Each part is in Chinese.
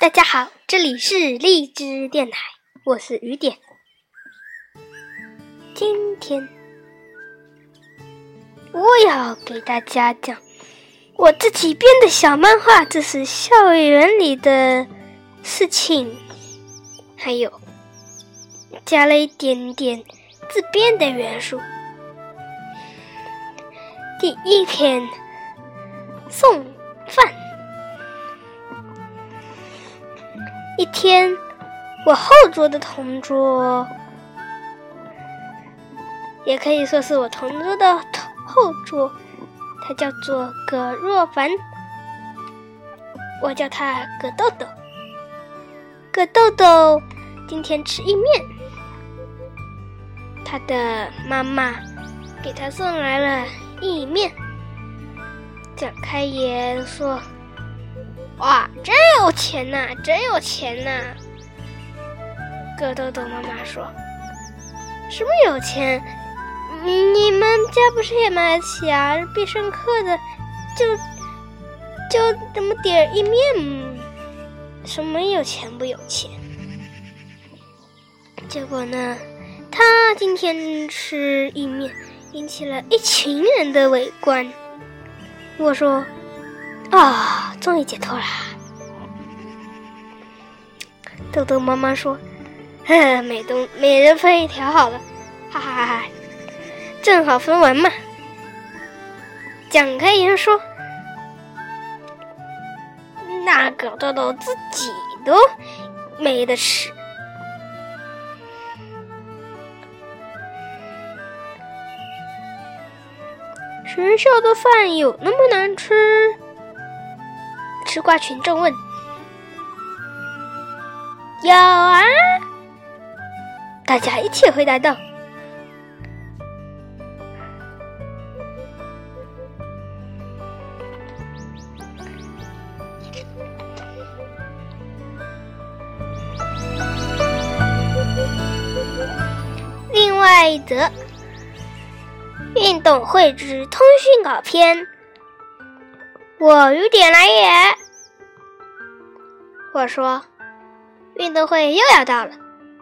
大家好，这里是荔枝电台，我是雨点。今天我要给大家讲我自己编的小漫画，这是校园里的事情，还有加了一点点自编的元素。第一篇送饭。一天，我后桌的同桌，也可以说是我同桌的后桌，他叫做葛若凡，我叫他葛豆豆。葛豆豆今天吃意面，他的妈妈给他送来了意面，展开言说。哇，真有钱呐！真有钱呐！葛豆豆妈妈说：“什么有钱？你们家不是也买得起啊？必胜客的，就就这么点意面，什么有钱不有钱？”结果呢，他今天吃意面，引起了一群人的围观。我说。啊，终于解脱了！豆豆妈妈说：“每东每人分一条好了，哈哈哈哈，正好分完嘛。”蒋开言说：“那个豆豆自己都没得吃，学校的饭有那么难吃？”吃瓜群众问：“有啊！”大家一起回答道。另外一则运动会之通讯稿篇。我雨点来也。我说，运动会又要到了，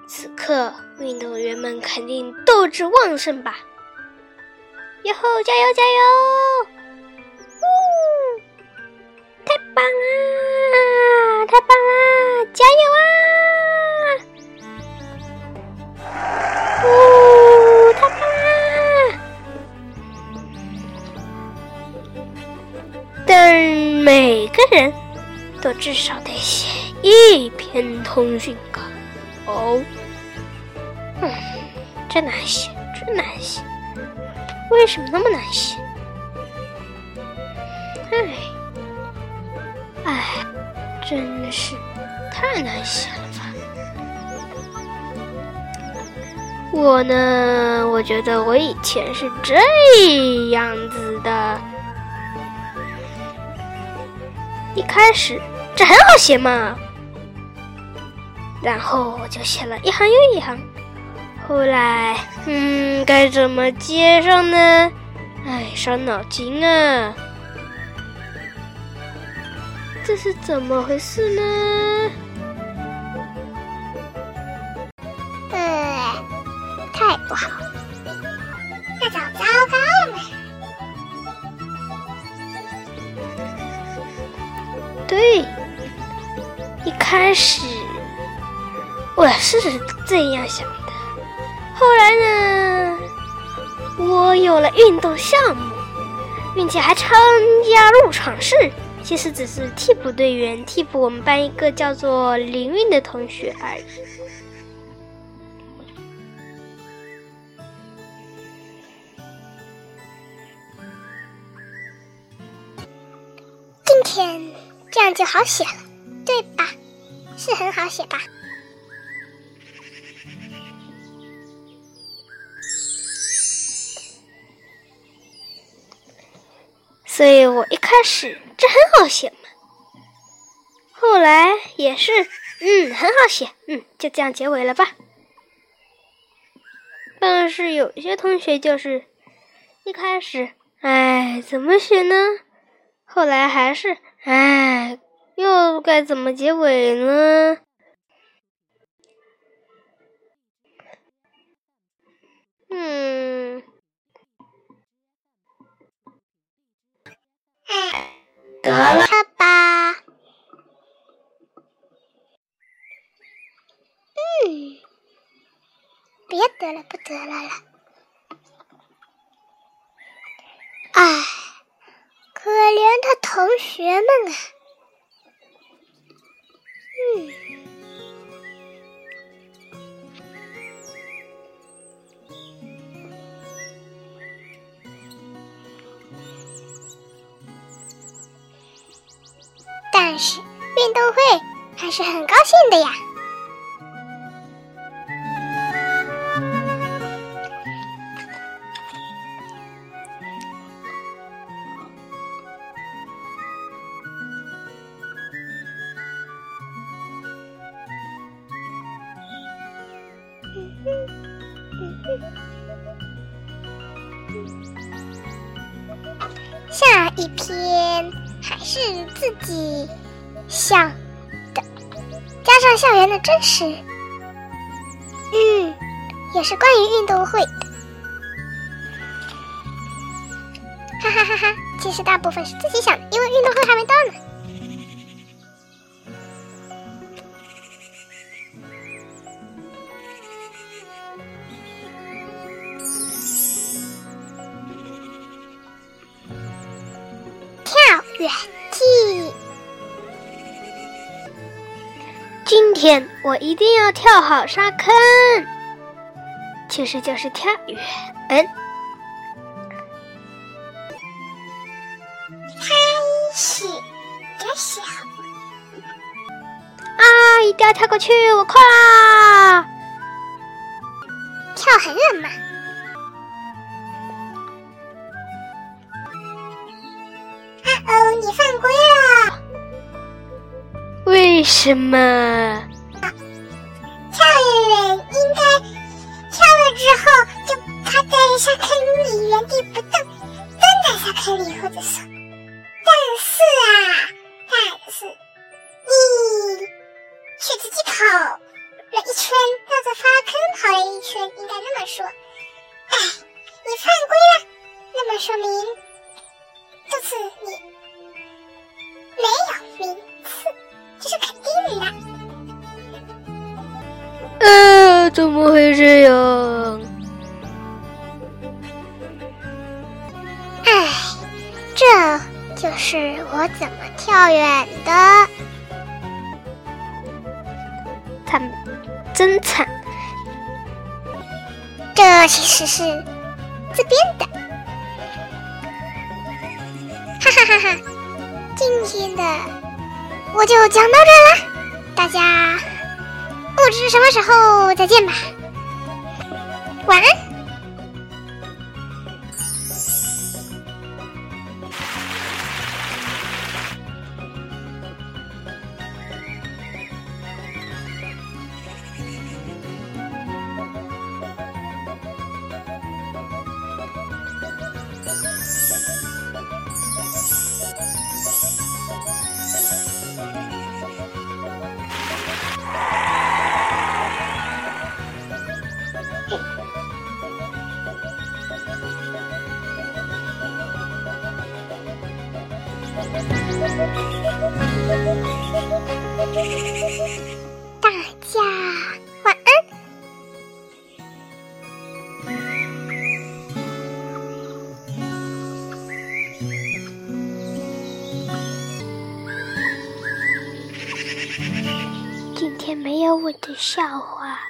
此刻运动员们肯定斗志旺盛吧？以后加油加油！呜，太棒啦！太棒啦！加油啊！个人都至少得写一篇通讯稿哦。嗯，真难写，真难写，为什么那么难写？唉，唉，真的是太难写了吧！我呢，我觉得我以前是这样子的。一开始这很好写嘛，然后我就写了一行又一行，后来嗯，该怎么接上呢？哎，伤脑筋啊！这是怎么回事呢？呃，太不好，开始我是这样想的，后来呢，我有了运动项目，并且还参加入场式，其实只是替补队员，替补我们班一个叫做林韵的同学而已。今天。这样就好写了，对吧？是很好写吧？所以我一开始这很好写嘛，后来也是，嗯，很好写，嗯，就这样结尾了吧。但是有些同学就是一开始，哎，怎么写呢？后来还是。哎，又该怎么结尾呢？嗯，得了吧。嗯，别得了，不得了了。唉，可怜的同学们啊！嗯，但是运动会还是很高兴的呀。下一篇还是自己想的，加上校园的真实，嗯，也是关于运动会的，哈哈哈哈！其实大部分是自己想的，因为运动会还没到呢。远记。今天我一定要跳好沙坑，其实就是跳远。开始的小啊！一定要跳过去，我快啦！跳很远嘛。什么？跳远应该跳了之后就趴在沙坑里原地不动，蹲在沙坑里或者说……但是啊，但是你却自己跑了一圈，绕着沙坑跑了一圈，应该那么说。哎，你犯规了，那么说明这次你。没有名次，这是肯定的呃，怎么会这样？唉，这就是我怎么跳远的。惨，真惨。这其实是自编的。哈哈哈哈。今天的我就讲到这了，大家不知什么时候再见吧，晚安。大家晚安。今天没有我的笑话。